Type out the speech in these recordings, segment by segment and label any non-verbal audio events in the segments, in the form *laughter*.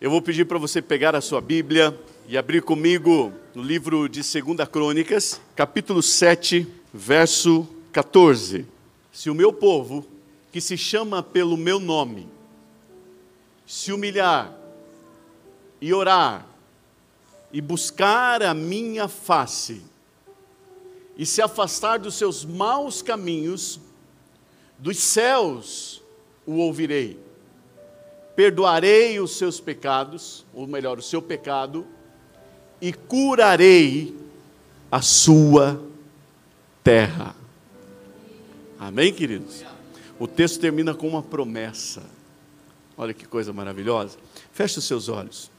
Eu vou pedir para você pegar a sua Bíblia e abrir comigo no livro de 2 Crônicas, capítulo 7, verso 14. Se o meu povo, que se chama pelo meu nome, se humilhar e orar e buscar a minha face e se afastar dos seus maus caminhos, dos céus o ouvirei perdoarei os seus pecados, ou melhor, o seu pecado, e curarei a sua terra. Amém, queridos? O texto termina com uma promessa. Olha que coisa maravilhosa. Feche os seus olhos.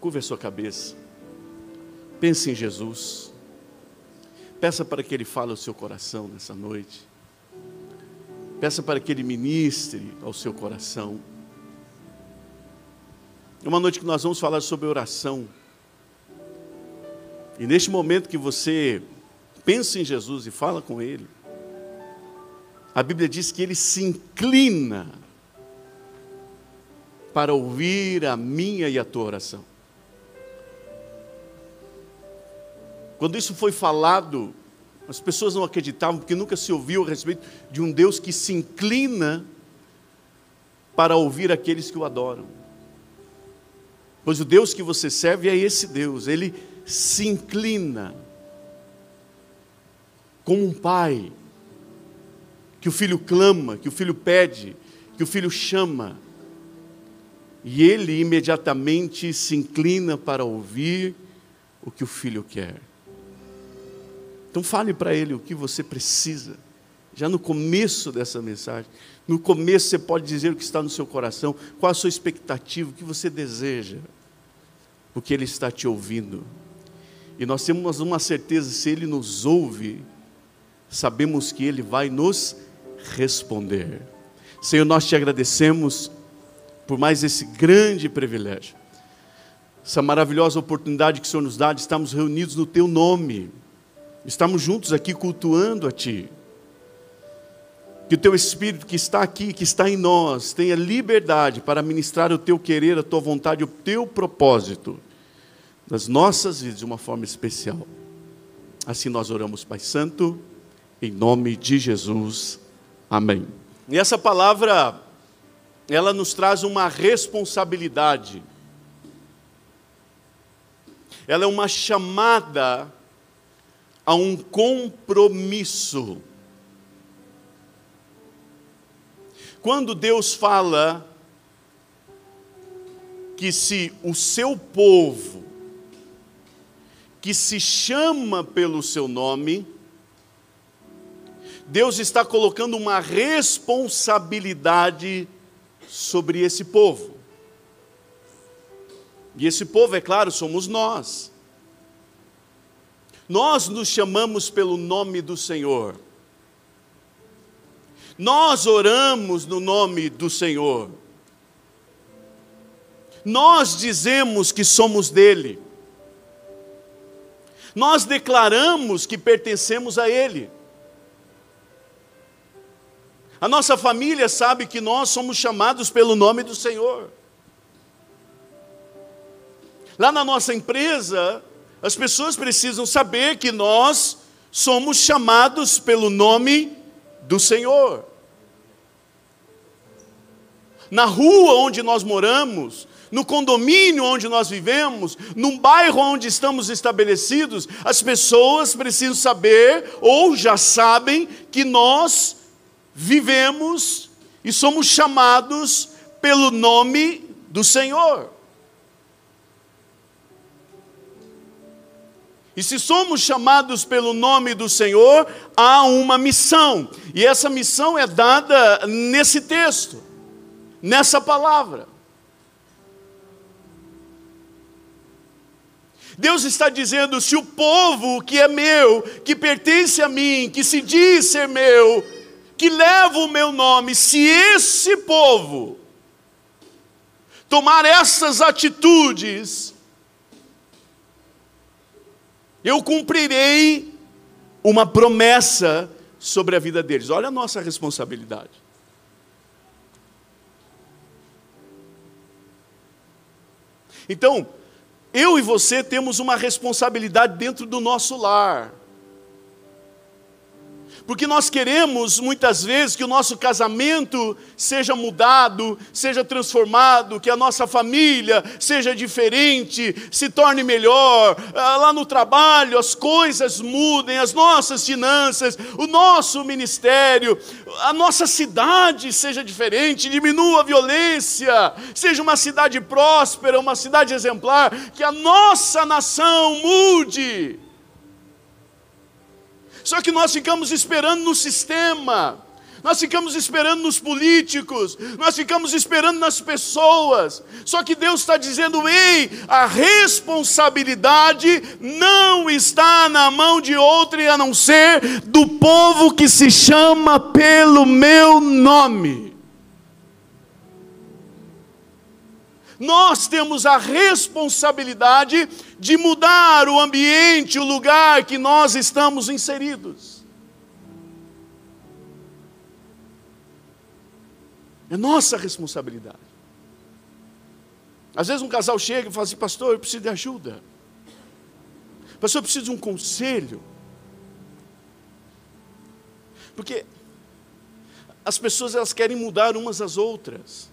Curva a sua cabeça. Pense em Jesus. Peça para que Ele fale ao seu coração nessa noite. Peça para que Ele ministre ao seu coração. É uma noite que nós vamos falar sobre oração. E neste momento que você pensa em Jesus e fala com Ele, a Bíblia diz que Ele se inclina para ouvir a minha e a tua oração. Quando isso foi falado, as pessoas não acreditavam, porque nunca se ouviu a respeito de um Deus que se inclina para ouvir aqueles que o adoram. Pois o Deus que você serve é esse Deus, ele se inclina como um pai, que o filho clama, que o filho pede, que o filho chama, e ele imediatamente se inclina para ouvir o que o filho quer. Então fale para ele o que você precisa, já no começo dessa mensagem. No começo você pode dizer o que está no seu coração, qual a sua expectativa, o que você deseja porque Ele está te ouvindo. E nós temos uma certeza: se Ele nos ouve, sabemos que Ele vai nos responder. Senhor, nós te agradecemos por mais esse grande privilégio, essa maravilhosa oportunidade que o Senhor nos dá de estarmos reunidos no Teu nome, estamos juntos aqui cultuando a Ti. Que o Teu Espírito que está aqui, que está em nós, tenha liberdade para ministrar o Teu querer, a Tua vontade, o Teu propósito nas nossas vidas de uma forma especial. Assim nós oramos, Pai Santo, em nome de Jesus. Amém. E essa palavra, ela nos traz uma responsabilidade. Ela é uma chamada a um compromisso. Quando Deus fala que se o seu povo, que se chama pelo seu nome, Deus está colocando uma responsabilidade sobre esse povo. E esse povo, é claro, somos nós. Nós nos chamamos pelo nome do Senhor. Nós oramos no nome do Senhor. Nós dizemos que somos dele. Nós declaramos que pertencemos a Ele. A nossa família sabe que nós somos chamados pelo nome do Senhor. Lá na nossa empresa, as pessoas precisam saber que nós somos chamados pelo nome do Senhor. Na rua onde nós moramos, no condomínio onde nós vivemos, num bairro onde estamos estabelecidos, as pessoas precisam saber ou já sabem que nós vivemos e somos chamados pelo nome do Senhor. E se somos chamados pelo nome do Senhor, há uma missão. E essa missão é dada nesse texto, nessa palavra. Deus está dizendo: se o povo que é meu, que pertence a mim, que se diz ser meu, que leva o meu nome, se esse povo tomar essas atitudes, eu cumprirei uma promessa sobre a vida deles. Olha a nossa responsabilidade. Então, eu e você temos uma responsabilidade dentro do nosso lar. Porque nós queremos muitas vezes que o nosso casamento seja mudado, seja transformado, que a nossa família seja diferente, se torne melhor, ah, lá no trabalho as coisas mudem, as nossas finanças, o nosso ministério, a nossa cidade seja diferente, diminua a violência, seja uma cidade próspera, uma cidade exemplar, que a nossa nação mude. Só que nós ficamos esperando no sistema, nós ficamos esperando nos políticos, nós ficamos esperando nas pessoas. Só que Deus está dizendo: ei, a responsabilidade não está na mão de outro a não ser do povo que se chama pelo meu nome. Nós temos a responsabilidade de mudar o ambiente, o lugar que nós estamos inseridos. É nossa responsabilidade. Às vezes um casal chega e fala assim, pastor, eu preciso de ajuda. Pastor, eu preciso de um conselho. Porque as pessoas elas querem mudar umas às outras.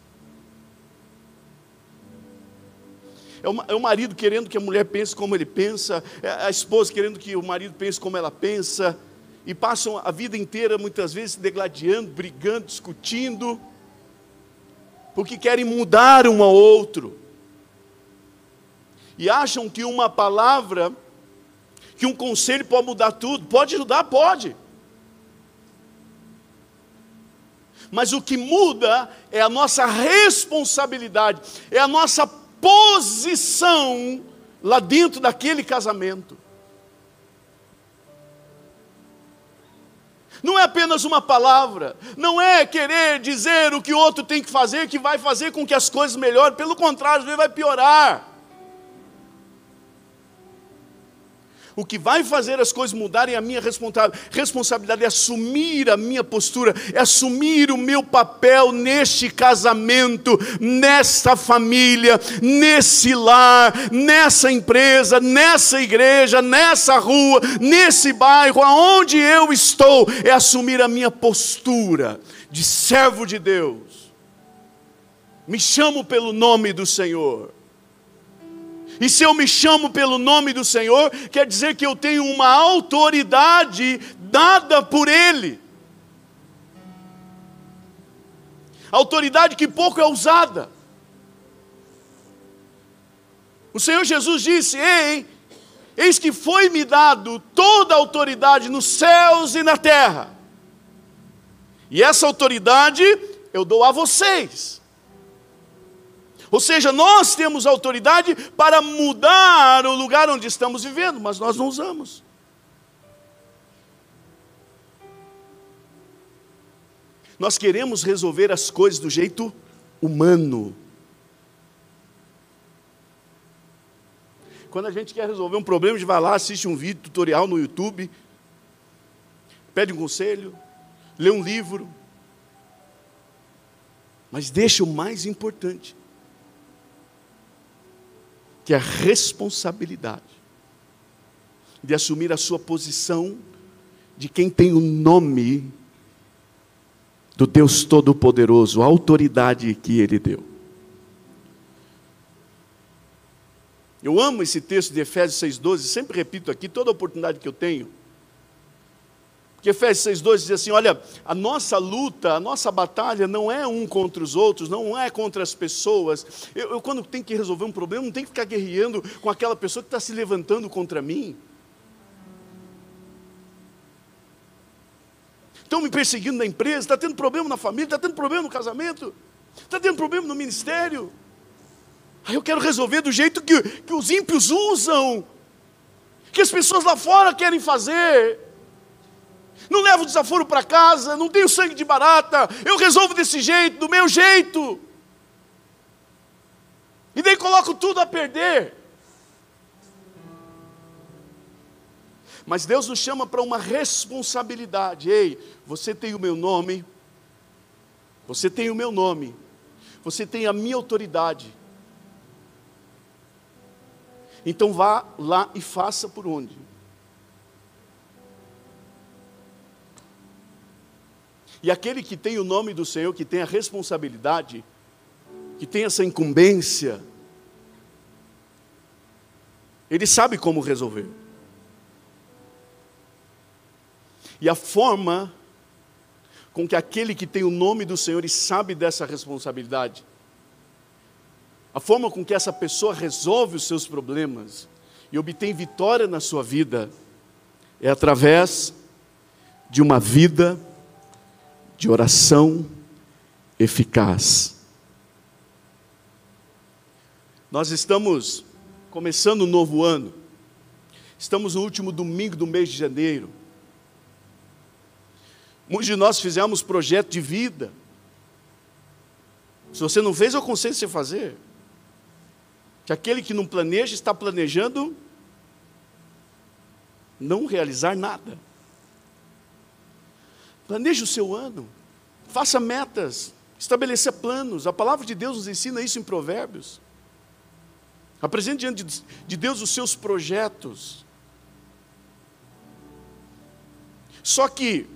É o, é o marido querendo que a mulher pense como ele pensa, é a esposa querendo que o marido pense como ela pensa, e passam a vida inteira muitas vezes se degladiando, brigando, discutindo, porque querem mudar um ao outro. E acham que uma palavra, que um conselho pode mudar tudo. Pode ajudar? Pode. Mas o que muda é a nossa responsabilidade, é a nossa posição lá dentro daquele casamento. Não é apenas uma palavra, não é querer dizer o que o outro tem que fazer que vai fazer com que as coisas melhorem, pelo contrário, ele vai piorar. O que vai fazer as coisas mudarem é a minha responsabilidade é assumir a minha postura, é assumir o meu papel neste casamento, nesta família, nesse lar, nessa empresa, nessa igreja, nessa rua, nesse bairro, aonde eu estou, é assumir a minha postura de servo de Deus. Me chamo pelo nome do Senhor. E se eu me chamo pelo nome do Senhor, quer dizer que eu tenho uma autoridade dada por Ele. Autoridade que pouco é usada. O Senhor Jesus disse: Ei, eis que foi-me dado toda a autoridade nos céus e na terra. E essa autoridade eu dou a vocês. Ou seja, nós temos autoridade para mudar o lugar onde estamos vivendo, mas nós não usamos. Nós queremos resolver as coisas do jeito humano. Quando a gente quer resolver um problema, a gente vai lá, assiste um vídeo tutorial no YouTube, pede um conselho, lê um livro, mas deixa o mais importante que é a responsabilidade de assumir a sua posição de quem tem o nome do Deus Todo-Poderoso, a autoridade que Ele deu. Eu amo esse texto de Efésios 6,12, sempre repito aqui, toda oportunidade que eu tenho. Porque Efésios 6,12 diz assim: olha, a nossa luta, a nossa batalha não é um contra os outros, não é contra as pessoas. Eu, eu quando tenho que resolver um problema, não tenho que ficar guerreando com aquela pessoa que está se levantando contra mim. Estão me perseguindo na empresa, está tendo problema na família, está tendo problema no casamento, está tendo problema no ministério. Aí eu quero resolver do jeito que, que os ímpios usam, que as pessoas lá fora querem fazer não levo desaforo para casa, não tenho sangue de barata, eu resolvo desse jeito, do meu jeito. E daí coloco tudo a perder. Mas Deus nos chama para uma responsabilidade. Ei, você tem o meu nome, você tem o meu nome, você tem a minha autoridade. Então vá lá e faça por onde? E aquele que tem o nome do Senhor, que tem a responsabilidade, que tem essa incumbência, ele sabe como resolver. E a forma com que aquele que tem o nome do Senhor e sabe dessa responsabilidade, a forma com que essa pessoa resolve os seus problemas e obtém vitória na sua vida, é através de uma vida de oração eficaz. Nós estamos começando um novo ano, estamos no último domingo do mês de janeiro. Muitos de nós fizemos projeto de vida. Se você não fez, eu aconselho você fazer. Que aquele que não planeja está planejando não realizar nada. Planeje o seu ano, faça metas, estabeleça planos. A palavra de Deus nos ensina isso em Provérbios. Apresente diante de Deus os seus projetos. Só que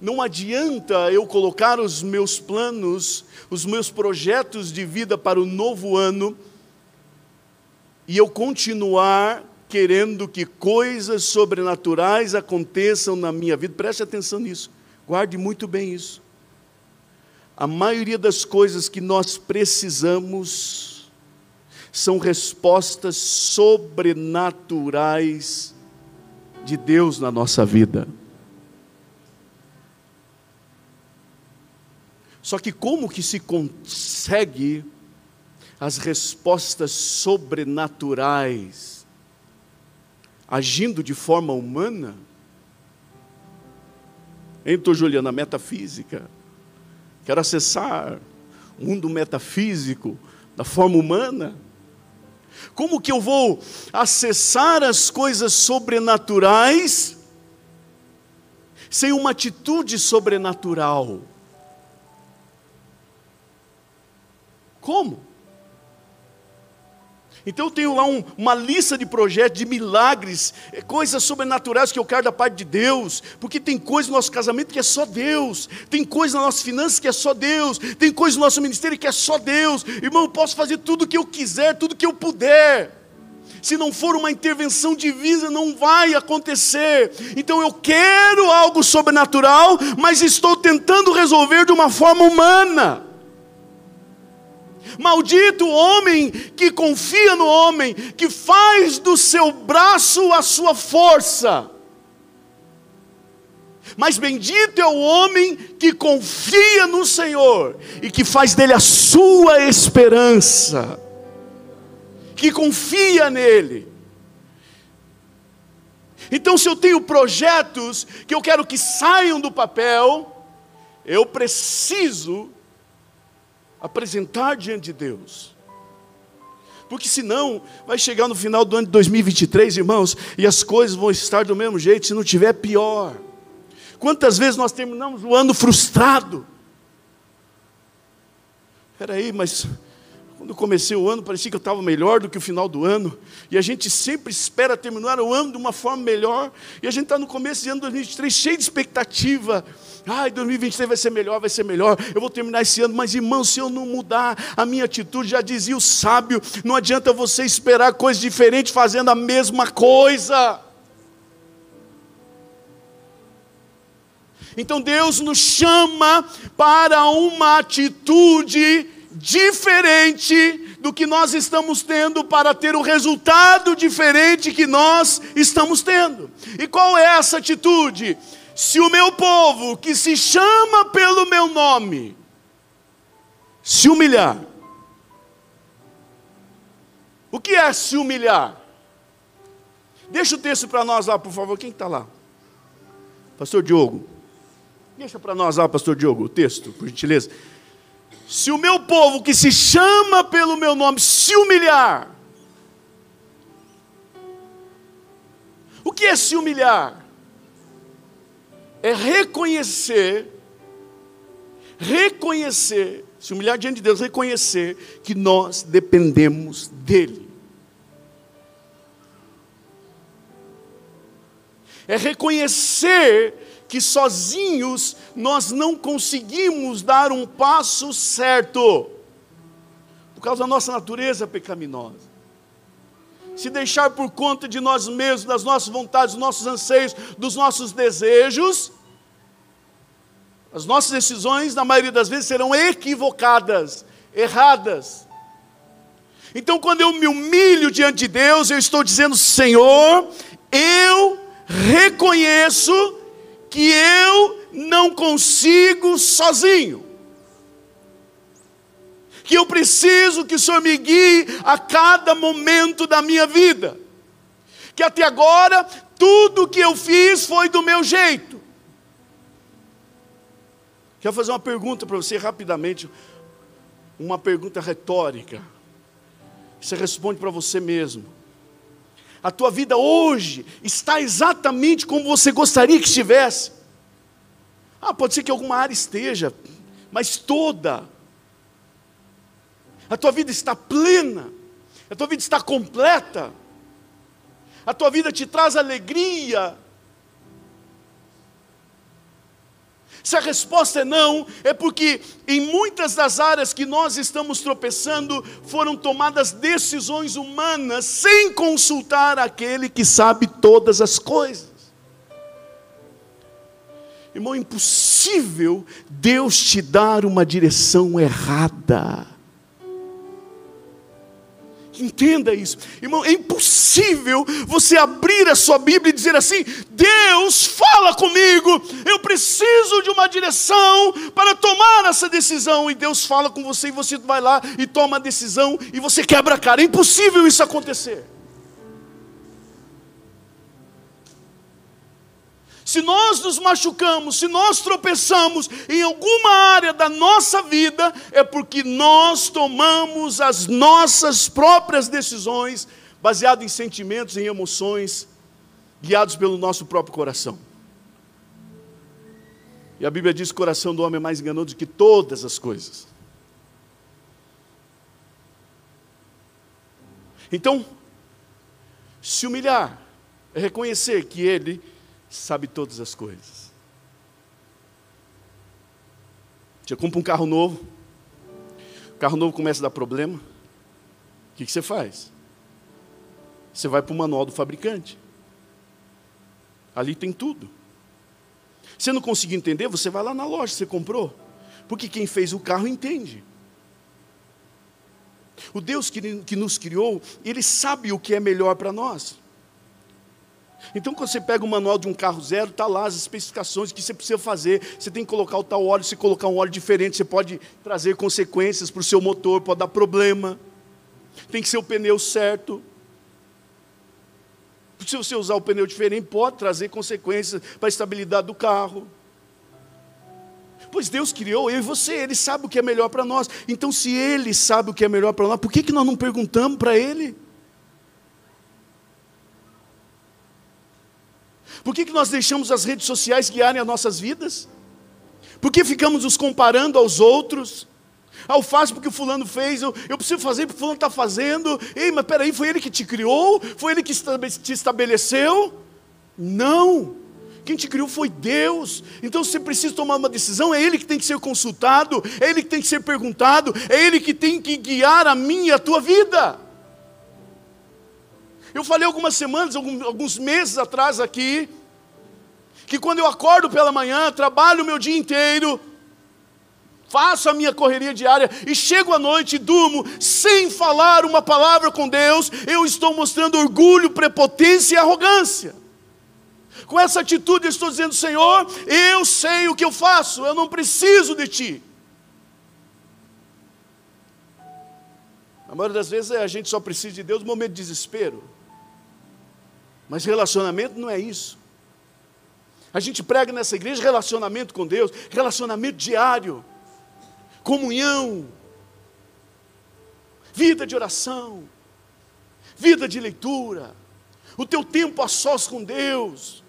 não adianta eu colocar os meus planos, os meus projetos de vida para o novo ano e eu continuar querendo que coisas sobrenaturais aconteçam na minha vida. Preste atenção nisso. Guarde muito bem isso. A maioria das coisas que nós precisamos são respostas sobrenaturais de Deus na nossa vida. Só que como que se consegue as respostas sobrenaturais agindo de forma humana? Então, Juliana, metafísica. Quero acessar o mundo metafísico da forma humana. Como que eu vou acessar as coisas sobrenaturais sem uma atitude sobrenatural? Como? Então eu tenho lá um, uma lista de projetos, de milagres, é, coisas sobrenaturais que eu quero da parte de Deus, porque tem coisa no nosso casamento que é só Deus, tem coisa nas nossas finanças que é só Deus, tem coisa no nosso ministério que é só Deus. Irmão, eu posso fazer tudo o que eu quiser, tudo o que eu puder. Se não for uma intervenção divina, não vai acontecer. Então eu quero algo sobrenatural, mas estou tentando resolver de uma forma humana. Maldito o homem que confia no homem, que faz do seu braço a sua força. Mas bendito é o homem que confia no Senhor e que faz dele a sua esperança, que confia nele. Então, se eu tenho projetos que eu quero que saiam do papel, eu preciso apresentar diante de Deus. Porque senão vai chegar no final do ano de 2023, irmãos, e as coisas vão estar do mesmo jeito, se não tiver pior. Quantas vezes nós terminamos o ano frustrado? Espera aí, mas quando comecei o ano, parecia que eu estava melhor do que o final do ano. E a gente sempre espera terminar o ano de uma forma melhor. E a gente está no começo de ano 2023 cheio de expectativa. Ai, 2023 vai ser melhor, vai ser melhor. Eu vou terminar esse ano, mas irmão, se eu não mudar a minha atitude, já dizia o sábio, não adianta você esperar coisas diferentes fazendo a mesma coisa. Então Deus nos chama para uma atitude diferente do que nós estamos tendo para ter o resultado diferente que nós estamos tendo. E qual é essa atitude? se o meu povo, que se chama pelo meu nome, se humilhar. O que é se humilhar? Deixa o texto para nós lá, por favor. Quem está lá? Pastor Diogo. Deixa para nós lá, Pastor Diogo, o texto, por gentileza. Se o meu povo que se chama pelo meu nome se humilhar, o que é se humilhar? É reconhecer, reconhecer, se humilhar diante de Deus, reconhecer que nós dependemos dEle. É reconhecer que sozinhos nós não conseguimos dar um passo certo, por causa da nossa natureza pecaminosa. Se deixar por conta de nós mesmos, das nossas vontades, dos nossos anseios, dos nossos desejos, as nossas decisões, na maioria das vezes, serão equivocadas, erradas. Então, quando eu me humilho diante de Deus, eu estou dizendo: Senhor, eu reconheço que eu não consigo sozinho. Que eu preciso que o Senhor me guie a cada momento da minha vida. Que até agora tudo que eu fiz foi do meu jeito. Quero fazer uma pergunta para você rapidamente, uma pergunta retórica. Você responde para você mesmo. A tua vida hoje está exatamente como você gostaria que estivesse. Ah, pode ser que alguma área esteja, mas toda. A tua vida está plena, a tua vida está completa, a tua vida te traz alegria, Se a resposta é não, é porque em muitas das áreas que nós estamos tropeçando foram tomadas decisões humanas sem consultar aquele que sabe todas as coisas. Irmão, é impossível Deus te dar uma direção errada. Entenda isso, irmão. É impossível você abrir a sua Bíblia e dizer assim: Deus fala comigo, eu preciso de uma direção para tomar essa decisão. E Deus fala com você, e você vai lá e toma a decisão, e você quebra a cara. É impossível isso acontecer. Se nós nos machucamos, se nós tropeçamos em alguma área da nossa vida, é porque nós tomamos as nossas próprias decisões, baseado em sentimentos, em emoções, guiados pelo nosso próprio coração. E a Bíblia diz que o coração do homem é mais enganoso do que todas as coisas. Então, se humilhar é reconhecer que ele sabe todas as coisas. Você compra um carro novo, o carro novo começa a dar problema, o que, você faz? Você vai para o manual do fabricante. Ali tem tudo. Se não conseguir entender, você vai lá na loja você comprou. Porque quem fez o carro entende. O Deus que, que nos criou, Ele sabe o que é melhor para nós. Então, quando você pega o manual de um carro zero, está lá as especificações que você precisa fazer. Você tem que colocar o tal óleo, se colocar um óleo diferente, você pode trazer consequências para o seu motor, pode dar problema. Tem que ser o pneu certo. Se você usar o pneu diferente, pode trazer consequências para a estabilidade do carro. Pois Deus criou eu e você, Ele sabe o que é melhor para nós. Então, se Ele sabe o que é melhor para nós, por que, que nós não perguntamos para Ele? Por que, que nós deixamos as redes sociais guiarem as nossas vidas? Por que ficamos nos comparando aos outros? Ah, eu faço porque o fulano fez, eu, eu preciso fazer porque o fulano está fazendo. Ei, mas peraí, foi ele que te criou? Foi ele que te estabeleceu? Não. Quem te criou foi Deus. Então você precisa tomar uma decisão, é Ele que tem que ser consultado, é Ele que tem que ser perguntado, é Ele que tem que guiar a minha e a tua vida. Eu falei algumas semanas, alguns meses atrás aqui, que quando eu acordo pela manhã, trabalho o meu dia inteiro, faço a minha correria diária e chego à noite e durmo sem falar uma palavra com Deus, eu estou mostrando orgulho, prepotência e arrogância. Com essa atitude eu estou dizendo, Senhor, eu sei o que eu faço, eu não preciso de Ti. A maioria das vezes a gente só precisa de Deus no momento de desespero. Mas relacionamento não é isso. A gente prega nessa igreja relacionamento com Deus, relacionamento diário, comunhão, vida de oração, vida de leitura, o teu tempo a sós com Deus.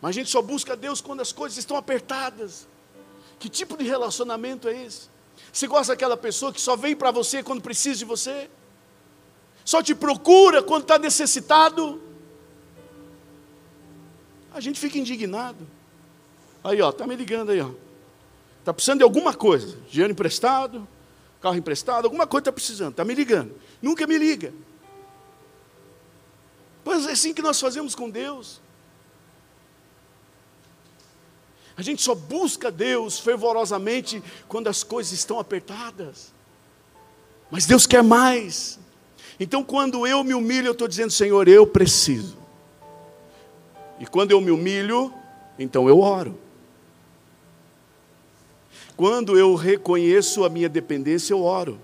Mas a gente só busca Deus quando as coisas estão apertadas. Que tipo de relacionamento é esse? Você gosta daquela pessoa que só vem para você quando precisa de você? Só te procura quando está necessitado. A gente fica indignado. Aí, ó, tá me ligando aí, ó. Tá precisando de alguma coisa, dinheiro emprestado, carro emprestado, alguma coisa está precisando, está me ligando. Nunca me liga. Pois é assim que nós fazemos com Deus. A gente só busca Deus fervorosamente quando as coisas estão apertadas. Mas Deus quer mais. Então, quando eu me humilho, eu estou dizendo, Senhor, eu preciso. E quando eu me humilho, então eu oro. Quando eu reconheço a minha dependência, eu oro.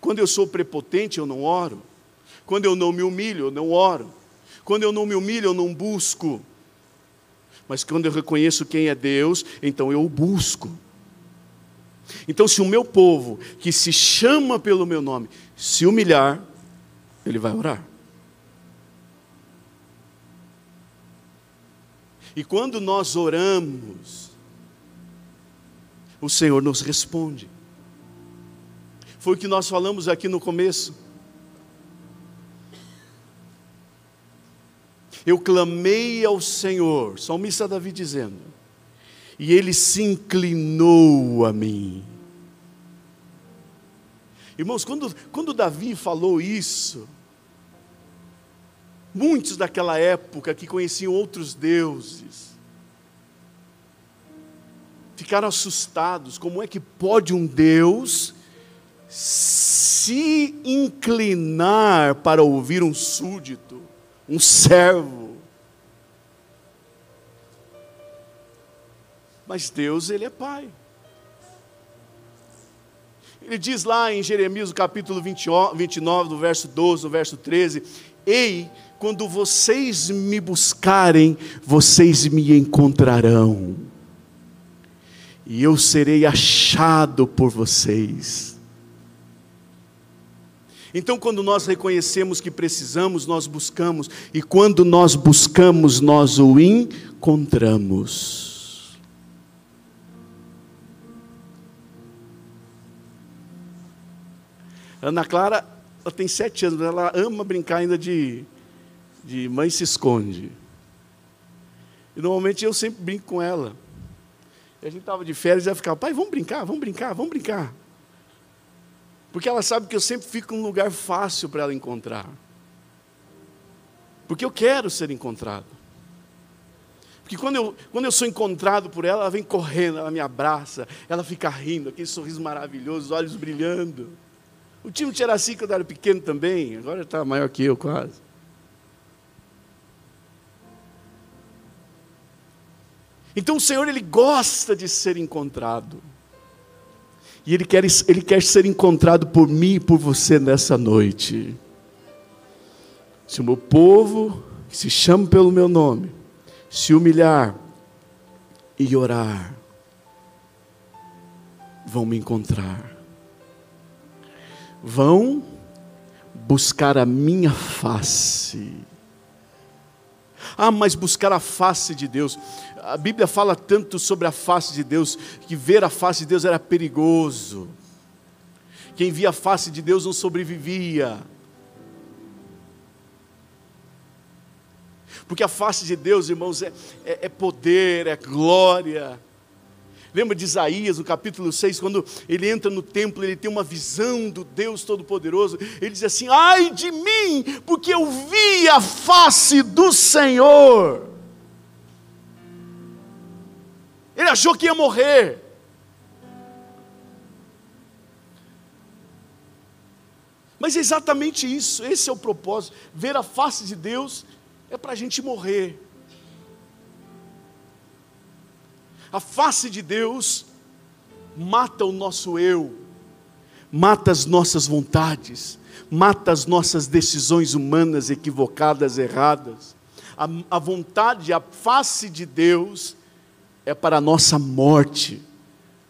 Quando eu sou prepotente, eu não oro. Quando eu não me humilho, eu não oro. Quando eu não me humilho, eu não busco. Mas quando eu reconheço quem é Deus, então eu o busco. Então, se o meu povo, que se chama pelo meu nome, se humilhar, ele vai orar. E quando nós oramos, o Senhor nos responde. Foi o que nós falamos aqui no começo. Eu clamei ao Senhor, salmista Davi dizendo, e ele se inclinou a mim. Irmãos, quando, quando Davi falou isso, muitos daquela época que conheciam outros deuses, ficaram assustados. Como é que pode um Deus se inclinar para ouvir um súdito, um servo? Mas Deus, Ele é Pai. Ele diz lá em Jeremias, capítulo 29, do verso 12, do verso 13: Ei, quando vocês me buscarem, vocês me encontrarão e eu serei achado por vocês. Então, quando nós reconhecemos que precisamos, nós buscamos, e quando nós buscamos, nós o encontramos. Ana Clara, ela tem sete anos, ela ama brincar ainda de, de mãe se esconde. E normalmente eu sempre brinco com ela. E a gente estava de férias e ela ficava, pai, vamos brincar, vamos brincar, vamos brincar. Porque ela sabe que eu sempre fico num lugar fácil para ela encontrar. Porque eu quero ser encontrado. Porque quando eu, quando eu sou encontrado por ela, ela vem correndo, ela me abraça, ela fica rindo, aquele sorriso maravilhoso, os olhos brilhando. O time de assim quando era pequeno também, agora está maior que eu quase. Então o Senhor ele gosta de ser encontrado. E ele quer, ele quer ser encontrado por mim e por você nessa noite. Se o meu povo, que se chama pelo meu nome, se humilhar e orar, vão me encontrar. Vão buscar a minha face. Ah, mas buscar a face de Deus a Bíblia fala tanto sobre a face de Deus, que ver a face de Deus era perigoso. Quem via a face de Deus não sobrevivia. Porque a face de Deus, irmãos, é, é, é poder, é glória. Lembra de Isaías, no capítulo 6, quando ele entra no templo, ele tem uma visão do Deus Todo-Poderoso. Ele diz assim: Ai de mim, porque eu vi a face do Senhor. Ele achou que ia morrer. Mas é exatamente isso, esse é o propósito. Ver a face de Deus é para a gente morrer. A face de Deus mata o nosso eu, mata as nossas vontades, mata as nossas decisões humanas equivocadas, erradas. A, a vontade, a face de Deus é para a nossa morte,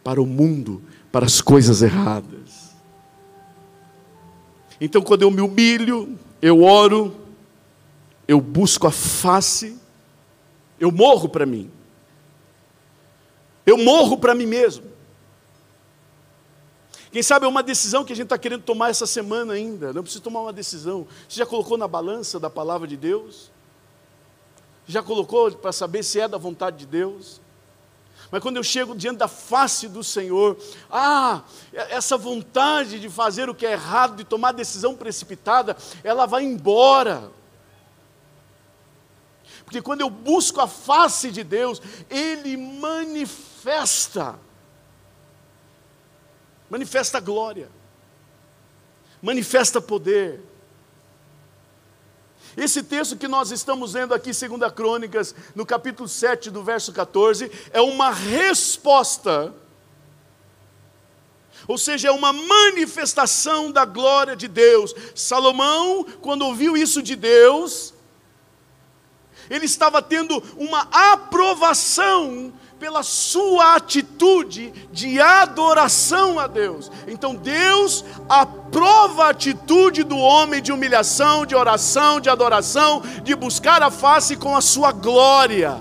para o mundo, para as coisas erradas. Então, quando eu me humilho, eu oro, eu busco a face, eu morro para mim. Eu morro para mim mesmo. Quem sabe é uma decisão que a gente está querendo tomar essa semana ainda. Não precisa tomar uma decisão. Você já colocou na balança da palavra de Deus? Já colocou para saber se é da vontade de Deus? Mas quando eu chego diante da face do Senhor, ah, essa vontade de fazer o que é errado, de tomar decisão precipitada, ela vai embora. Porque quando eu busco a face de Deus, Ele manifesta manifesta glória, manifesta poder. Esse texto que nós estamos lendo aqui, 2 Crônicas, no capítulo 7, do verso 14, é uma resposta, ou seja, é uma manifestação da glória de Deus. Salomão, quando ouviu isso de Deus, ele estava tendo uma aprovação pela sua atitude de adoração a Deus. Então Deus aprova a atitude do homem de humilhação, de oração, de adoração, de buscar a face com a sua glória.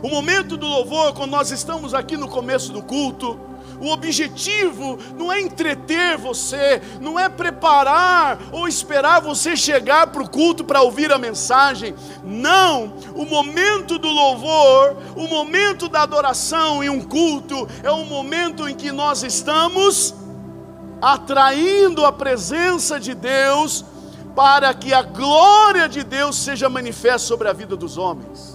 O momento do louvor, quando nós estamos aqui no começo do culto, o objetivo não é entreter você, não é preparar ou esperar você chegar para o culto para ouvir a mensagem. Não, o momento do louvor, o momento da adoração em um culto é o momento em que nós estamos atraindo a presença de Deus para que a glória de Deus seja manifesta sobre a vida dos homens.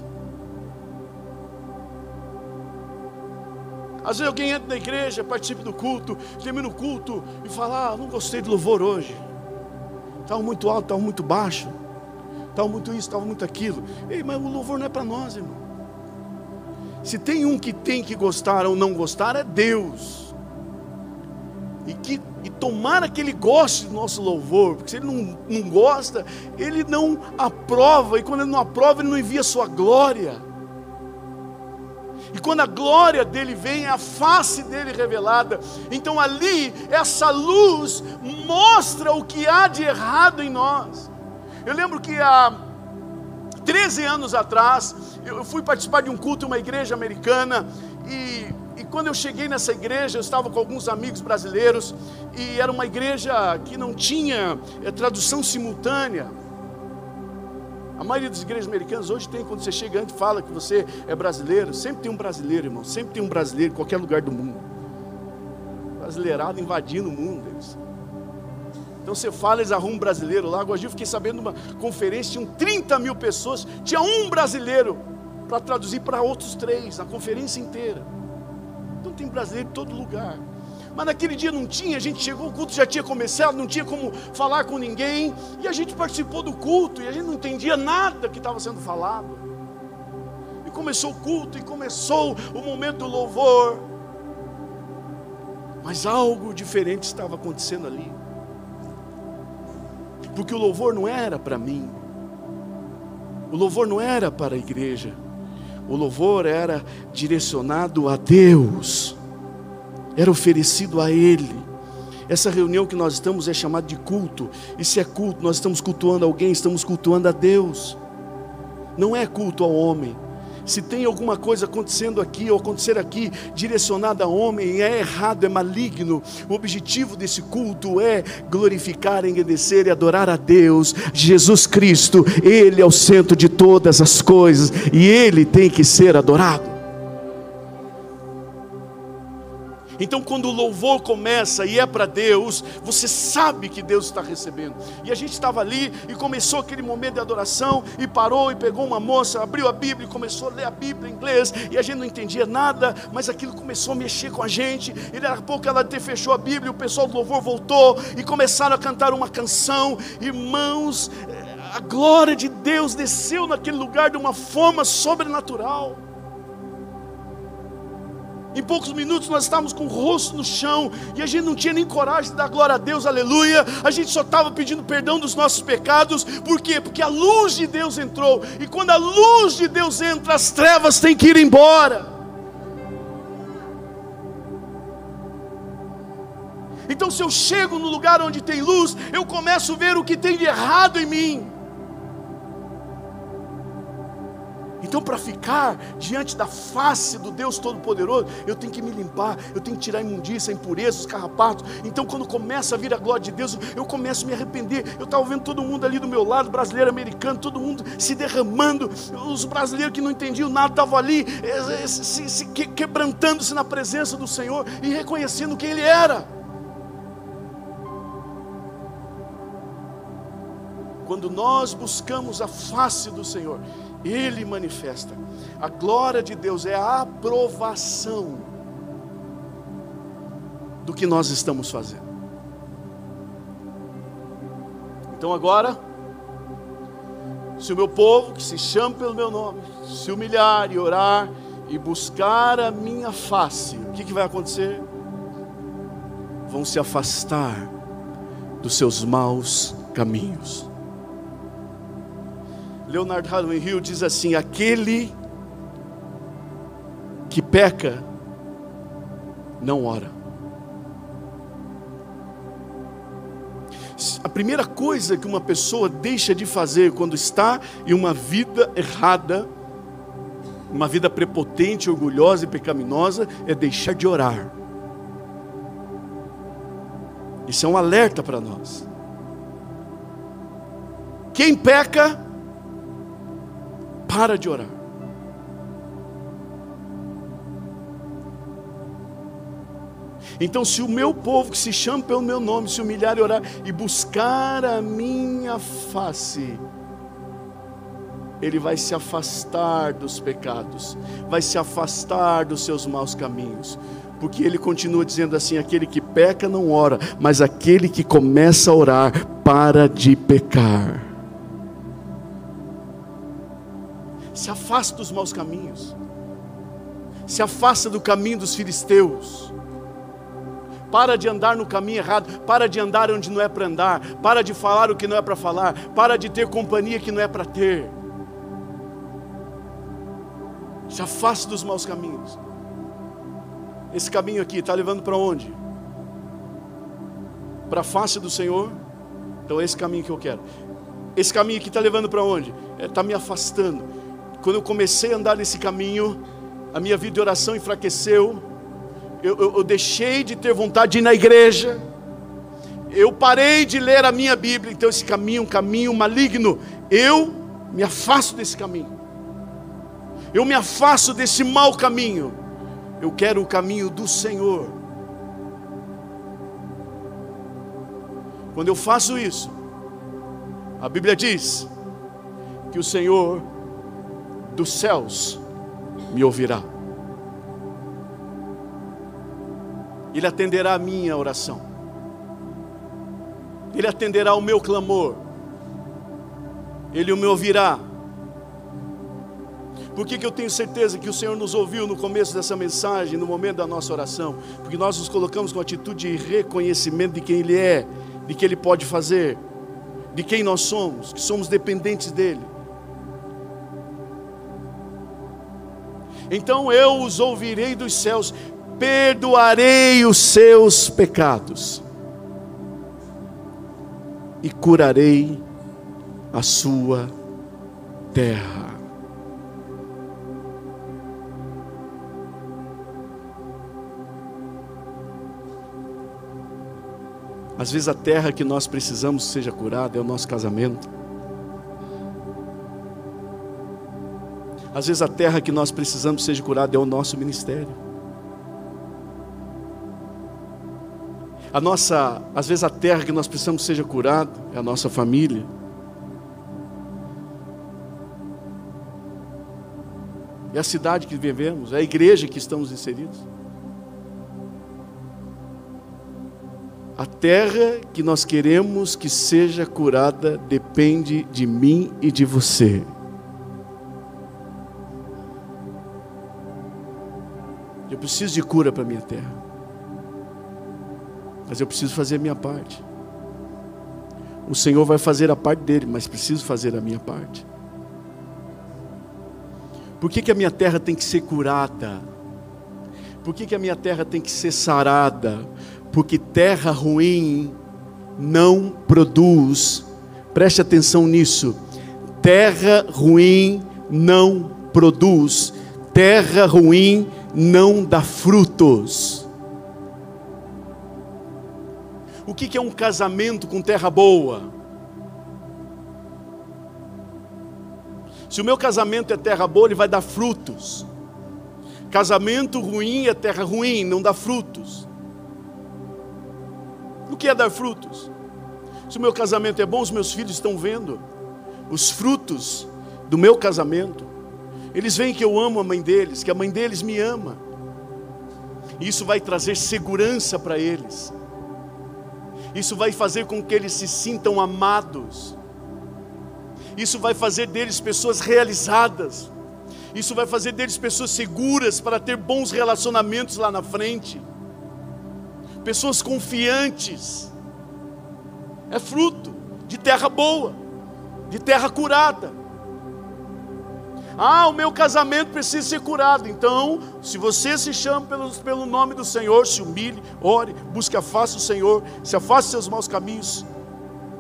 Às vezes alguém entra na igreja, participa do culto, termina o culto e fala: ah, não gostei do louvor hoje. Estava muito alto, estava muito baixo. Estava muito isso, estava muito aquilo. Ei, mas o louvor não é para nós, irmão. Se tem um que tem que gostar ou não gostar, é Deus. E, que, e tomara que ele goste do nosso louvor, porque se ele não, não gosta, ele não aprova, e quando ele não aprova, ele não envia a sua glória. E quando a glória dele vem, é a face dele revelada. Então ali, essa luz mostra o que há de errado em nós. Eu lembro que há 13 anos atrás, eu fui participar de um culto em uma igreja americana e, e quando eu cheguei nessa igreja, eu estava com alguns amigos brasileiros e era uma igreja que não tinha é, tradução simultânea. A maioria das igrejas americanas hoje tem, quando você chega antes fala que você é brasileiro, sempre tem um brasileiro, irmão, sempre tem um brasileiro em qualquer lugar do mundo. Brasileirado invadindo o mundo. Eles. Então você fala, eles arrumam um brasileiro lá. Agora eu fiquei sabendo numa conferência, tinham 30 mil pessoas, tinha um brasileiro para traduzir para outros três, na conferência inteira. Então tem brasileiro em todo lugar. Mas naquele dia não tinha, a gente chegou, o culto já tinha começado, não tinha como falar com ninguém, e a gente participou do culto, e a gente não entendia nada que estava sendo falado. E começou o culto, e começou o momento do louvor, mas algo diferente estava acontecendo ali, porque o louvor não era para mim, o louvor não era para a igreja, o louvor era direcionado a Deus era oferecido a Ele. Essa reunião que nós estamos é chamada de culto. E se é culto, nós estamos cultuando alguém, estamos cultuando a Deus. Não é culto ao homem. Se tem alguma coisa acontecendo aqui ou acontecer aqui direcionada a homem, é errado, é maligno. O objetivo desse culto é glorificar, engrandecer e adorar a Deus, Jesus Cristo. Ele é o centro de todas as coisas e ele tem que ser adorado. Então, quando o louvor começa e é para Deus, você sabe que Deus está recebendo. E a gente estava ali e começou aquele momento de adoração e parou e pegou uma moça, abriu a Bíblia e começou a ler a Bíblia em inglês e a gente não entendia nada, mas aquilo começou a mexer com a gente. E daqui a pouco ela até fechou a Bíblia, o pessoal do louvor voltou e começaram a cantar uma canção. Irmãos, a glória de Deus desceu naquele lugar de uma forma sobrenatural. Em poucos minutos nós estávamos com o rosto no chão e a gente não tinha nem coragem de dar glória a Deus, aleluia. A gente só estava pedindo perdão dos nossos pecados, por quê? Porque a luz de Deus entrou, e quando a luz de Deus entra, as trevas têm que ir embora. Então, se eu chego no lugar onde tem luz, eu começo a ver o que tem de errado em mim. Então para ficar diante da face do Deus Todo-Poderoso, eu tenho que me limpar, eu tenho que tirar a imundícia, a impureza, os carrapatos. Então, quando começa a vir a glória de Deus, eu começo a me arrepender. Eu estava vendo todo mundo ali do meu lado, brasileiro, americano, todo mundo se derramando. Os brasileiros que não entendiam nada estavam ali, eh, eh, se, se quebrantando-se na presença do Senhor e reconhecendo quem Ele era. Quando nós buscamos a face do Senhor, Ele manifesta. A glória de Deus é a aprovação do que nós estamos fazendo. Então agora, se o meu povo, que se chama pelo meu nome, se humilhar e orar e buscar a minha face, o que, que vai acontecer? Vão se afastar dos seus maus caminhos. Leonard Hill diz assim: aquele que peca não ora. A primeira coisa que uma pessoa deixa de fazer quando está em uma vida errada, uma vida prepotente, orgulhosa e pecaminosa, é deixar de orar. Isso é um alerta para nós. Quem peca, para de orar. Então, se o meu povo que se chama pelo meu nome se humilhar e orar e buscar a minha face, ele vai se afastar dos pecados, vai se afastar dos seus maus caminhos, porque ele continua dizendo assim: aquele que peca não ora, mas aquele que começa a orar para de pecar. Se afasta dos maus caminhos. Se afasta do caminho dos filisteus. Para de andar no caminho errado, para de andar onde não é para andar, para de falar o que não é para falar, para de ter companhia que não é para ter. Se afaste dos maus caminhos. Esse caminho aqui está levando para onde? Para a face do Senhor? Então é esse caminho que eu quero. Esse caminho aqui está levando para onde? Está é, me afastando quando eu comecei a andar nesse caminho, a minha vida de oração enfraqueceu. Eu, eu, eu deixei de ter vontade de ir na igreja. Eu parei de ler a minha Bíblia. Então, esse caminho é um caminho maligno. Eu me afasto desse caminho. Eu me afasto desse mau caminho. Eu quero o caminho do Senhor. Quando eu faço isso, a Bíblia diz que o Senhor dos céus me ouvirá. Ele atenderá a minha oração. Ele atenderá o meu clamor. Ele me ouvirá. Por que, que eu tenho certeza que o Senhor nos ouviu no começo dessa mensagem, no momento da nossa oração? Porque nós nos colocamos com atitude de reconhecimento de quem Ele é, de que Ele pode fazer, de quem nós somos, que somos dependentes dEle. Então eu os ouvirei dos céus, perdoarei os seus pecados e curarei a sua terra. Às vezes a terra que nós precisamos seja curada é o nosso casamento. Às vezes a terra que nós precisamos seja curada é o nosso ministério. A nossa, às vezes a terra que nós precisamos seja curada é a nossa família. É a cidade que vivemos, é a igreja que estamos inseridos. A terra que nós queremos que seja curada depende de mim e de você. Eu preciso de cura para minha terra. Mas eu preciso fazer a minha parte. O Senhor vai fazer a parte dele, mas preciso fazer a minha parte. Por que, que a minha terra tem que ser curada? Por que, que a minha terra tem que ser sarada? Porque terra ruim não produz, preste atenção nisso, terra ruim não produz, terra ruim não dá frutos. O que é um casamento com terra boa? Se o meu casamento é terra boa, ele vai dar frutos. Casamento ruim é terra ruim, não dá frutos. O que é dar frutos? Se o meu casamento é bom, os meus filhos estão vendo os frutos do meu casamento. Eles veem que eu amo a mãe deles, que a mãe deles me ama. Isso vai trazer segurança para eles. Isso vai fazer com que eles se sintam amados. Isso vai fazer deles pessoas realizadas. Isso vai fazer deles pessoas seguras para ter bons relacionamentos lá na frente. Pessoas confiantes. É fruto de terra boa, de terra curada. Ah, o meu casamento precisa ser curado. Então, se você se chama pelo, pelo nome do Senhor, se humilhe, ore, busque a face do Senhor, se afaste seus maus caminhos,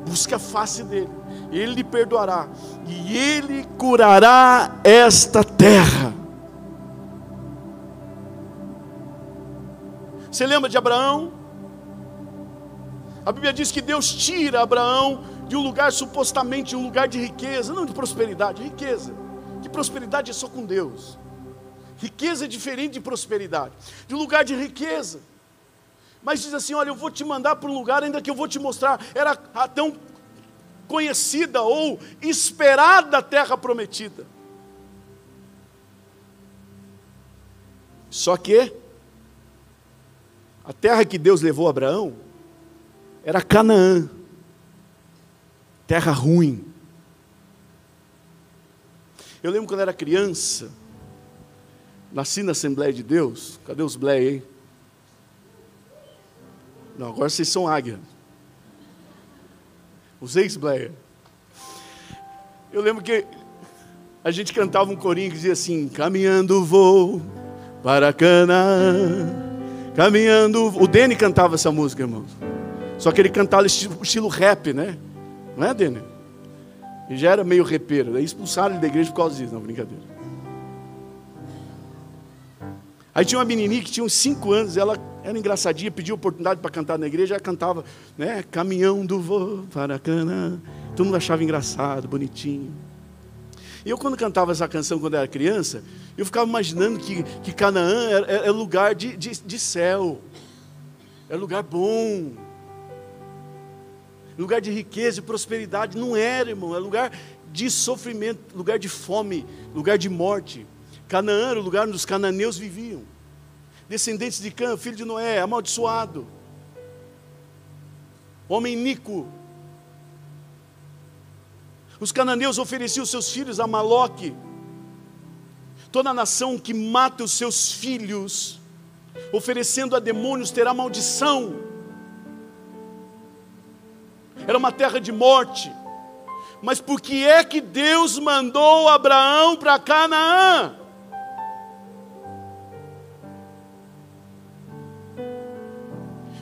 busque a face dele. Ele lhe perdoará e ele curará esta terra. Você lembra de Abraão? A Bíblia diz que Deus tira Abraão de um lugar supostamente um lugar de riqueza, não de prosperidade, riqueza que prosperidade é só com Deus. Riqueza é diferente de prosperidade. De lugar de riqueza. Mas diz assim: olha, eu vou te mandar para um lugar ainda que eu vou te mostrar. Era a tão conhecida ou esperada terra prometida. Só que a terra que Deus levou a Abraão era Canaã, terra ruim, eu lembro quando era criança, nasci na Assembleia de Deus. Cadê os Blé, hein? Não, agora vocês são águia. Os ex-Bleia. Eu lembro que a gente cantava um corinho que dizia assim: Caminhando vou para Canaã. Caminhando. O Dene cantava essa música, irmãos. Só que ele cantava estilo, estilo rap, né? Não é, Dene? E já era meio repeiro. Daí expulsaram ele da igreja por causa disso. Não, brincadeira. Aí tinha uma menininha que tinha uns 5 anos, ela era engraçadinha, pediu oportunidade para cantar na igreja, ela cantava, né? Caminhão do vô para Canaã. Todo mundo achava engraçado, bonitinho. E eu, quando cantava essa canção quando era criança, eu ficava imaginando que, que Canaã é, é, é lugar de, de, de céu, é lugar bom, lugar de riqueza e prosperidade. Não era, irmão, é lugar de sofrimento, lugar de fome, lugar de morte. Canaã era o lugar onde os cananeus viviam. Descendentes de Cã, filho de Noé, amaldiçoado. Homem iníquo. Os cananeus ofereciam seus filhos a Maloque. Toda nação que mata os seus filhos, oferecendo a demônios, terá maldição era uma terra de morte. Mas por que é que Deus mandou Abraão para Canaã?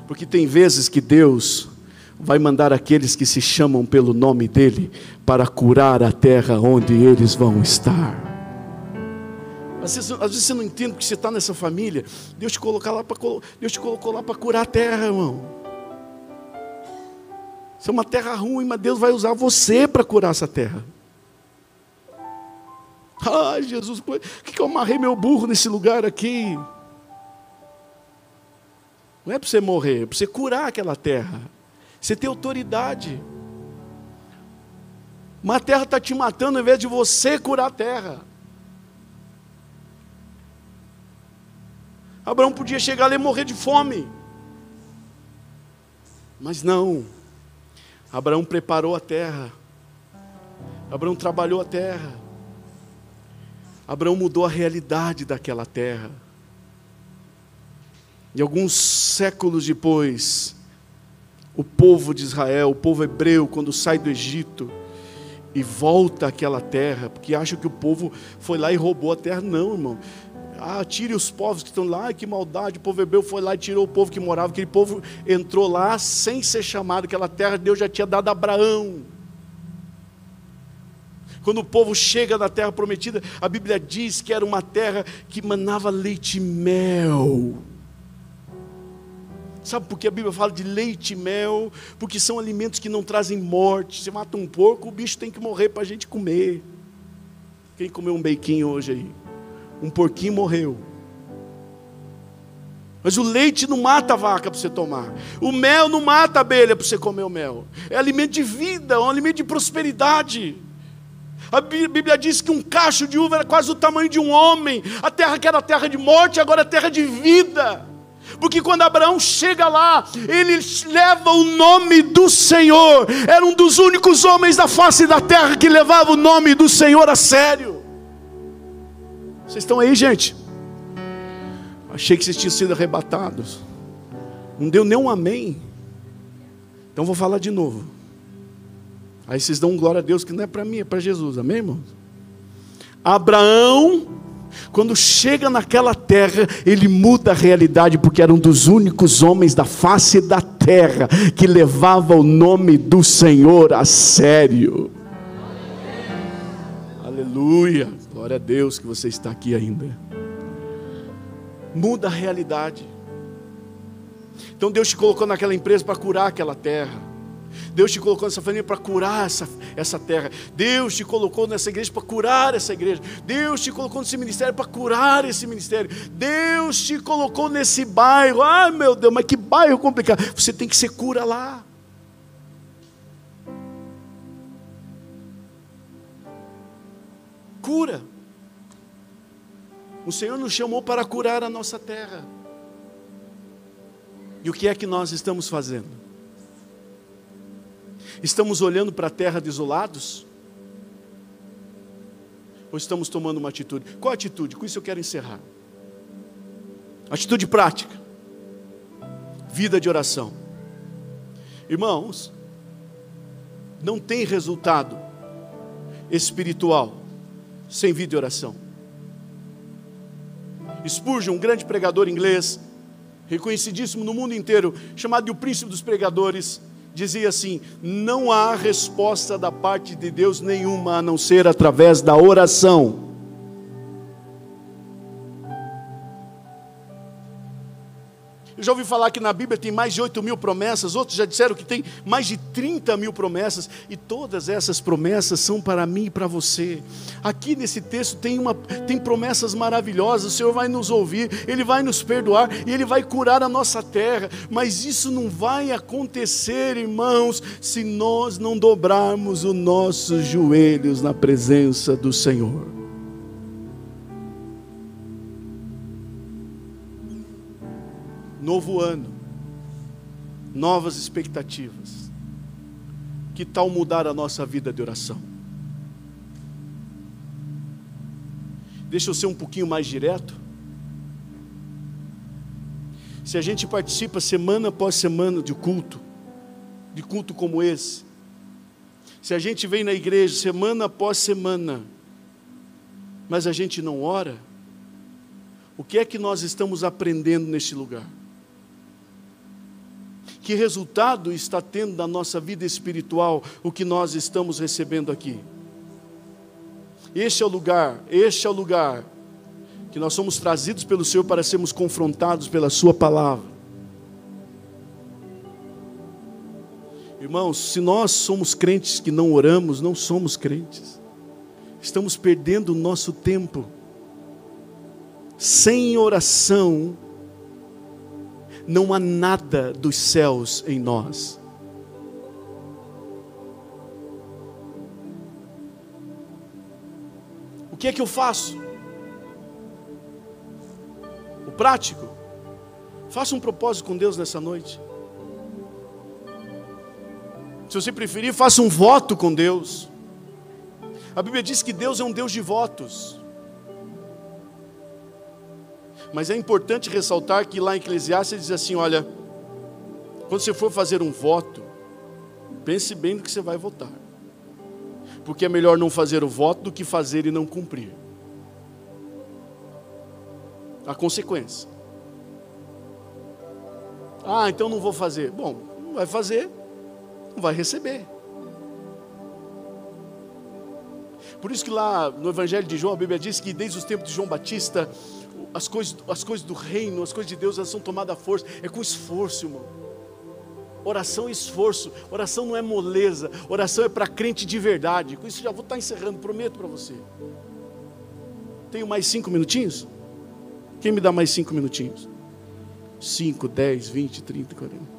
Porque tem vezes que Deus vai mandar aqueles que se chamam pelo nome dEle para curar a terra onde eles vão estar. Às vezes, às vezes você não entende porque você está nessa família. Deus te, Deus te colocou lá para curar a terra, irmão. Isso é uma terra ruim, mas Deus vai usar você para curar essa terra. Ai, Jesus, por que eu amarrei meu burro nesse lugar aqui? Não é para você morrer, é para você curar aquela terra. Você tem autoridade. Mas a terra está te matando ao invés de você curar a terra. Abraão podia chegar ali e morrer de fome. Mas não. Abraão preparou a terra. Abraão trabalhou a terra. Abraão mudou a realidade daquela terra. E alguns séculos depois, o povo de Israel, o povo hebreu, quando sai do Egito e volta àquela terra, porque acha que o povo foi lá e roubou a terra. Não, irmão. Ah, tire os povos que estão lá, que maldade. O povo hebreu foi lá e tirou o povo que morava. Aquele povo entrou lá sem ser chamado. Aquela terra Deus já tinha dado a Abraão. Quando o povo chega na terra prometida, a Bíblia diz que era uma terra que manava leite e mel. Sabe por que a Bíblia fala de leite e mel? Porque são alimentos que não trazem morte. Você mata um porco, o bicho tem que morrer para a gente comer. Quem comeu um beiquinho hoje aí? Um porquinho morreu. Mas o leite não mata a vaca para você tomar. O mel não mata a abelha para você comer o mel. É alimento de vida, é um alimento de prosperidade. A Bíblia diz que um cacho de uva era quase o tamanho de um homem. A terra que era terra de morte, agora é terra de vida. Porque quando Abraão chega lá, ele leva o nome do Senhor. Era um dos únicos homens da face da terra que levava o nome do Senhor a sério. Vocês estão aí, gente? Achei que vocês tinham sido arrebatados. Não deu nem um amém. Então vou falar de novo. Aí vocês dão glória a Deus que não é para mim, é para Jesus, amém, irmãos? Abraão, quando chega naquela terra, ele muda a realidade, porque era um dos únicos homens da face da terra que levava o nome do Senhor a sério. Aleluia, glória a Deus que você está aqui ainda. Muda a realidade. Então Deus te colocou naquela empresa para curar aquela terra. Deus te colocou nessa família para curar essa, essa terra. Deus te colocou nessa igreja para curar essa igreja. Deus te colocou nesse ministério para curar esse ministério. Deus te colocou nesse bairro. Ai meu Deus, mas que bairro complicado. Você tem que ser cura lá. Cura. O Senhor nos chamou para curar a nossa terra. E o que é que nós estamos fazendo? Estamos olhando para a terra desolados? Ou estamos tomando uma atitude? Qual atitude? Com isso eu quero encerrar. Atitude prática. Vida de oração. Irmãos, não tem resultado espiritual sem vida de oração. Spurgeon, um grande pregador inglês, reconhecidíssimo no mundo inteiro, chamado de o príncipe dos pregadores, dizia assim: não há resposta da parte de Deus nenhuma a não ser através da oração. Já ouvi falar que na Bíblia tem mais de 8 mil promessas, outros já disseram que tem mais de 30 mil promessas, e todas essas promessas são para mim e para você. Aqui nesse texto tem, uma, tem promessas maravilhosas, o Senhor vai nos ouvir, Ele vai nos perdoar e Ele vai curar a nossa terra, mas isso não vai acontecer, irmãos, se nós não dobrarmos os nossos joelhos na presença do Senhor. Novo ano, novas expectativas. Que tal mudar a nossa vida de oração? Deixa eu ser um pouquinho mais direto. Se a gente participa semana após semana de culto, de culto como esse, se a gente vem na igreja semana após semana, mas a gente não ora, o que é que nós estamos aprendendo neste lugar? Que resultado está tendo na nossa vida espiritual o que nós estamos recebendo aqui? Este é o lugar, este é o lugar que nós somos trazidos pelo Senhor para sermos confrontados pela Sua palavra. Irmãos, se nós somos crentes que não oramos, não somos crentes. Estamos perdendo o nosso tempo. Sem oração, não há nada dos céus em nós. O que é que eu faço? O prático. Faça um propósito com Deus nessa noite. Se você preferir, faça um voto com Deus. A Bíblia diz que Deus é um Deus de votos. Mas é importante ressaltar que lá em Eclesiastes diz assim: olha, quando você for fazer um voto, pense bem no que você vai votar. Porque é melhor não fazer o voto do que fazer e não cumprir. A consequência. Ah, então não vou fazer. Bom, não vai fazer, não vai receber. Por isso que lá no Evangelho de João, a Bíblia diz que desde os tempos de João Batista, as coisas, as coisas do reino, as coisas de Deus, elas são tomadas à força. É com esforço, irmão. Oração é esforço. Oração não é moleza. Oração é para crente de verdade. Com isso já vou estar encerrando, prometo para você. Tenho mais cinco minutinhos? Quem me dá mais cinco minutinhos? Cinco, dez, vinte, trinta, quarenta.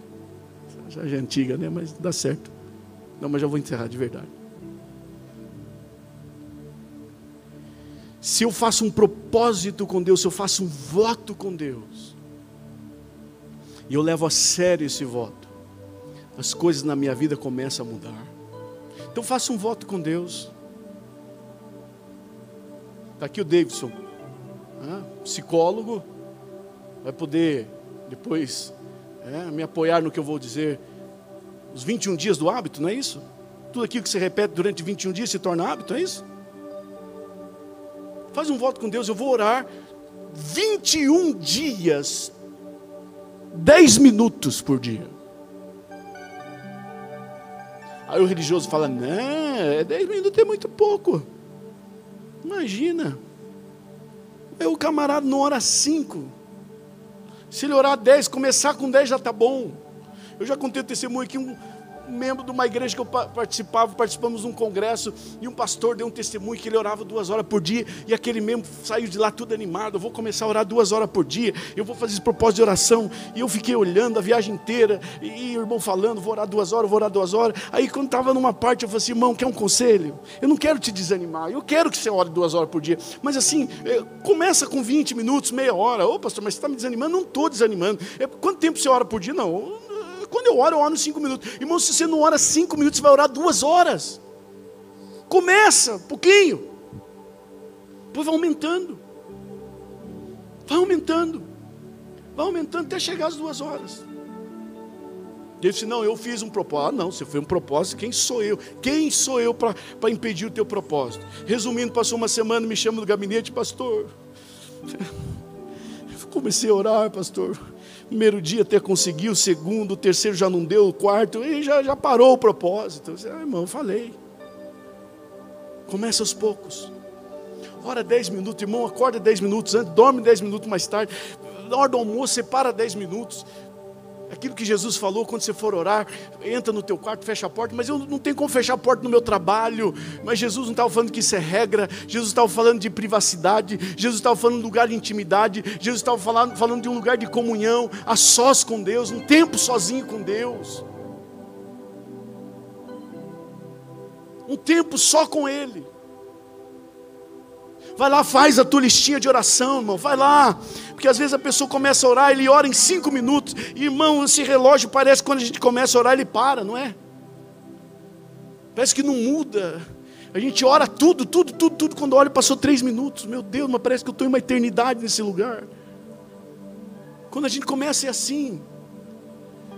Já é antiga, né? Mas dá certo. Não, mas já vou encerrar de verdade. Se eu faço um propósito com Deus, se eu faço um voto com Deus, e eu levo a sério esse voto, as coisas na minha vida começam a mudar. Então faça um voto com Deus. Está aqui o Davidson, né? psicólogo, vai poder depois é, me apoiar no que eu vou dizer. Os 21 dias do hábito, não é isso? Tudo aquilo que você repete durante 21 dias se torna hábito, é isso? Faz um voto com Deus, eu vou orar 21 dias, 10 minutos por dia. Aí o religioso fala: Não, 10 é minutos é muito pouco. Imagina. Aí o camarada não ora 5. Se ele orar 10, começar com 10 já está bom. Eu já contei o testemunho aqui, um, membro de uma igreja que eu participava, participamos de um congresso, e um pastor deu um testemunho que ele orava duas horas por dia, e aquele membro saiu de lá tudo animado, eu vou começar a orar duas horas por dia, eu vou fazer esse propósito de oração, e eu fiquei olhando a viagem inteira, e, e o irmão falando, vou orar duas horas, vou orar duas horas, aí quando estava numa parte, eu falei assim, irmão, quer um conselho? Eu não quero te desanimar, eu quero que você ore duas horas por dia, mas assim, é, começa com 20 minutos, meia hora, ô pastor, mas você está me desanimando? Não estou desanimando, é, quanto tempo você ora por dia? Não, quando eu oro, eu oro cinco minutos. Irmão, se você não ora cinco minutos, você vai orar duas horas. Começa, pouquinho. Depois vai aumentando. Vai aumentando. Vai aumentando até chegar às duas horas. Ele disse: Não, eu fiz um propósito. Ah, não, você foi um propósito. Quem sou eu? Quem sou eu para impedir o teu propósito? Resumindo, passou uma semana, me chama no gabinete, pastor. *laughs* Comecei a orar, pastor primeiro dia até conseguiu, o segundo, o terceiro já não deu, o quarto, e já, já parou o propósito. Eu disse, ah, irmão, falei. Começa aos poucos. Ora 10 minutos, irmão, acorda 10 minutos antes, dorme 10 minutos mais tarde. Na hora do almoço, separa 10 minutos. Aquilo que Jesus falou quando você for orar, entra no teu quarto, fecha a porta, mas eu não tenho como fechar a porta no meu trabalho. Mas Jesus não estava falando que isso é regra, Jesus estava falando de privacidade, Jesus estava falando de lugar de intimidade, Jesus estava falando, falando de um lugar de comunhão, a sós com Deus, um tempo sozinho com Deus. Um tempo só com Ele. Vai lá, faz a tua listinha de oração, irmão. Vai lá. Porque às vezes a pessoa começa a orar, ele ora em cinco minutos. E, irmão, esse relógio parece que quando a gente começa a orar, ele para, não é? Parece que não muda. A gente ora tudo, tudo, tudo, tudo. Quando olha, passou três minutos. Meu Deus, mas parece que eu estou em uma eternidade nesse lugar. Quando a gente começa é assim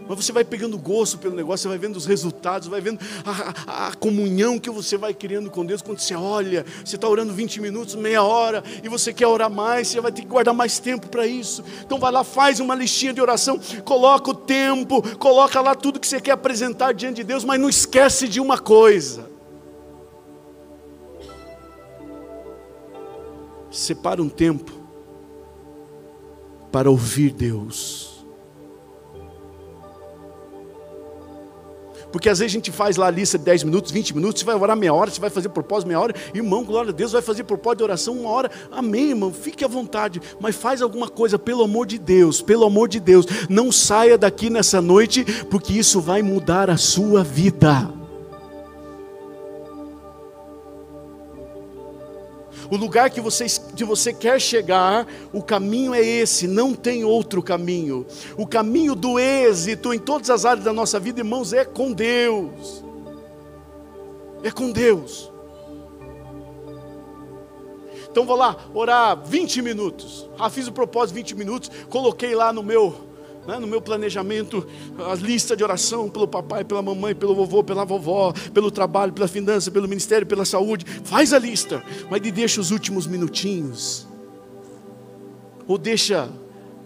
mas você vai pegando gosto pelo negócio, você vai vendo os resultados, vai vendo a, a, a comunhão que você vai criando com Deus. Quando você olha, você está orando 20 minutos, meia hora, e você quer orar mais, você vai ter que guardar mais tempo para isso. Então vai lá, faz uma listinha de oração, coloca o tempo, coloca lá tudo que você quer apresentar diante de Deus, mas não esquece de uma coisa. Separa um tempo para ouvir Deus. Porque às vezes a gente faz lá a lista de 10 minutos, 20 minutos, você vai orar meia hora, você vai fazer propósito meia hora, irmão, glória a Deus, vai fazer propósito de oração uma hora, amém, irmão, fique à vontade, mas faz alguma coisa, pelo amor de Deus, pelo amor de Deus, não saia daqui nessa noite, porque isso vai mudar a sua vida. O lugar que você, que você quer chegar, o caminho é esse, não tem outro caminho. O caminho do êxito em todas as áreas da nossa vida, irmãos, é com Deus. É com Deus. Então vou lá orar 20 minutos. Ah, fiz o propósito 20 minutos, coloquei lá no meu né, no meu planejamento, a lista de oração pelo papai, pela mamãe, pelo vovô, pela vovó, pelo trabalho, pela finança, pelo ministério, pela saúde. Faz a lista, mas deixa os últimos minutinhos. Ou deixa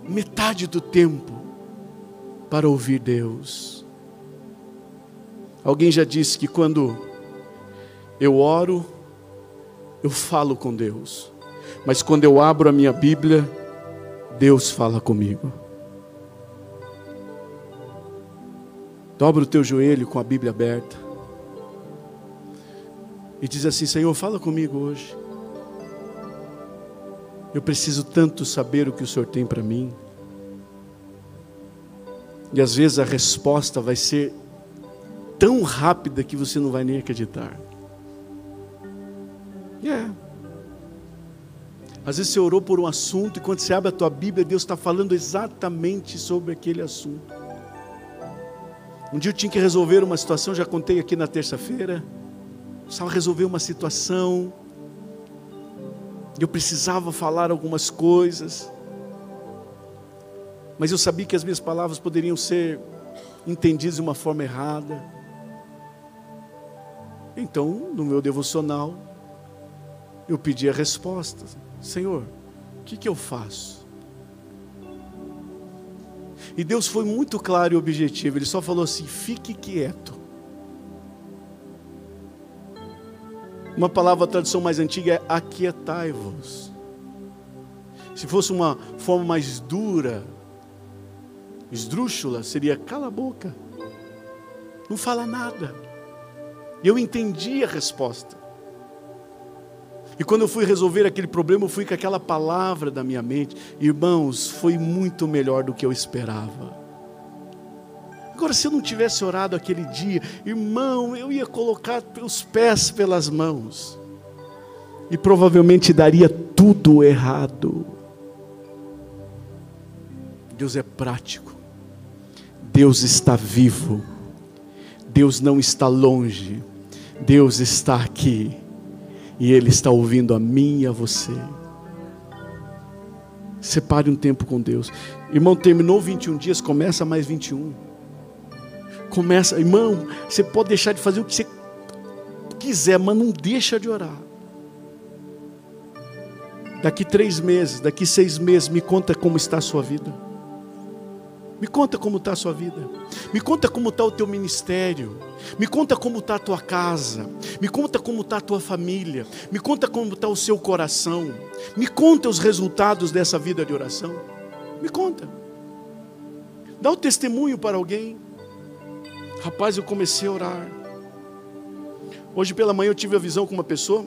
metade do tempo para ouvir Deus. Alguém já disse que quando eu oro, eu falo com Deus. Mas quando eu abro a minha Bíblia, Deus fala comigo. Dobra o teu joelho com a Bíblia aberta. E diz assim: Senhor, fala comigo hoje. Eu preciso tanto saber o que o Senhor tem para mim. E às vezes a resposta vai ser tão rápida que você não vai nem acreditar. É. Yeah. Às vezes você orou por um assunto e quando você abre a tua Bíblia, Deus está falando exatamente sobre aquele assunto. Um dia eu tinha que resolver uma situação, já contei aqui na terça-feira. Precisava resolver uma situação. Eu precisava falar algumas coisas. Mas eu sabia que as minhas palavras poderiam ser entendidas de uma forma errada. Então, no meu devocional, eu pedi a resposta. Senhor, o que, que eu faço? E Deus foi muito claro e objetivo, Ele só falou assim: fique quieto. Uma palavra, tradução mais antiga é aquietai-vos. Se fosse uma forma mais dura, esdrúxula, seria cala a boca, não fala nada. E eu entendi a resposta. E quando eu fui resolver aquele problema, eu fui com aquela palavra da minha mente. Irmãos, foi muito melhor do que eu esperava. Agora, se eu não tivesse orado aquele dia, irmão, eu ia colocar os pés pelas mãos. E provavelmente daria tudo errado. Deus é prático. Deus está vivo. Deus não está longe. Deus está aqui. E Ele está ouvindo a mim e a você. Separe um tempo com Deus. Irmão, terminou 21 dias, começa mais 21. Começa, irmão, você pode deixar de fazer o que você quiser, mas não deixa de orar. Daqui três meses, daqui seis meses, me conta como está a sua vida. Me conta como está a sua vida. Me conta como está o teu ministério. Me conta como está a tua casa. Me conta como está a tua família. Me conta como está o seu coração. Me conta os resultados dessa vida de oração. Me conta. Dá o testemunho para alguém. Rapaz, eu comecei a orar. Hoje pela manhã eu tive a visão com uma pessoa.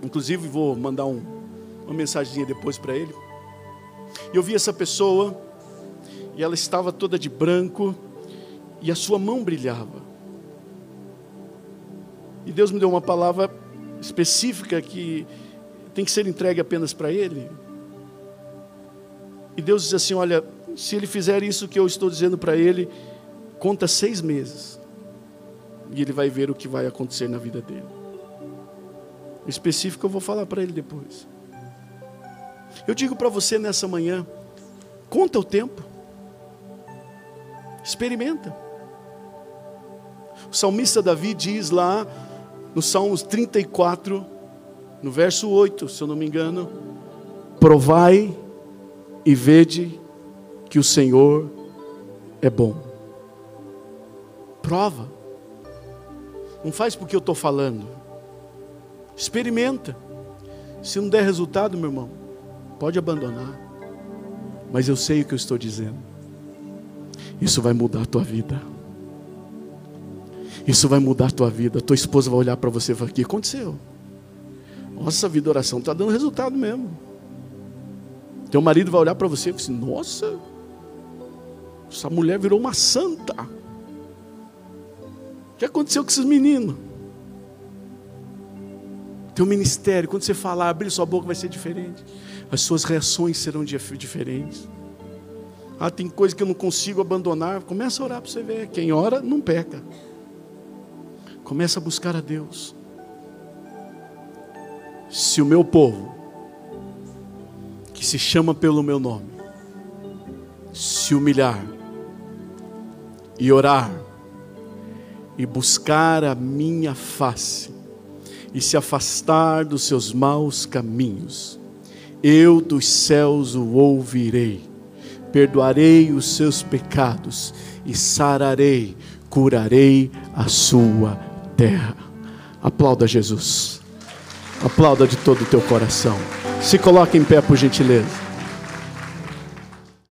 Inclusive vou mandar um, uma mensagem depois para ele. E eu vi essa pessoa e ela estava toda de branco, e a sua mão brilhava. E Deus me deu uma palavra específica que tem que ser entregue apenas para Ele. E Deus diz assim: Olha, se Ele fizer isso que eu estou dizendo para Ele, conta seis meses, e Ele vai ver o que vai acontecer na vida dele. O específico eu vou falar para Ele depois. Eu digo para você nessa manhã: conta o tempo. Experimenta. O salmista Davi diz lá no Salmos 34, no verso 8, se eu não me engano: Provai e vede que o Senhor é bom. Prova. Não faz porque eu estou falando. Experimenta. Se não der resultado, meu irmão, pode abandonar. Mas eu sei o que eu estou dizendo. Isso vai mudar a tua vida. Isso vai mudar a tua vida. Tua esposa vai olhar para você e falar: O que aconteceu? Nossa, vida oração está dando resultado mesmo. Teu marido vai olhar para você e falar assim: Nossa, essa mulher virou uma santa. O que aconteceu com esses meninos? Teu ministério, quando você falar, abrir sua boca, vai ser diferente. As suas reações serão diferentes. Ah, tem coisa que eu não consigo abandonar. Começa a orar para você ver. Quem ora não peca. Começa a buscar a Deus. Se o meu povo, que se chama pelo meu nome, se humilhar e orar e buscar a minha face e se afastar dos seus maus caminhos, eu dos céus o ouvirei perdoarei os seus pecados e sararei, curarei a sua terra. Aplauda Jesus. Aplauda de todo o teu coração. Se coloque em pé, por gentileza.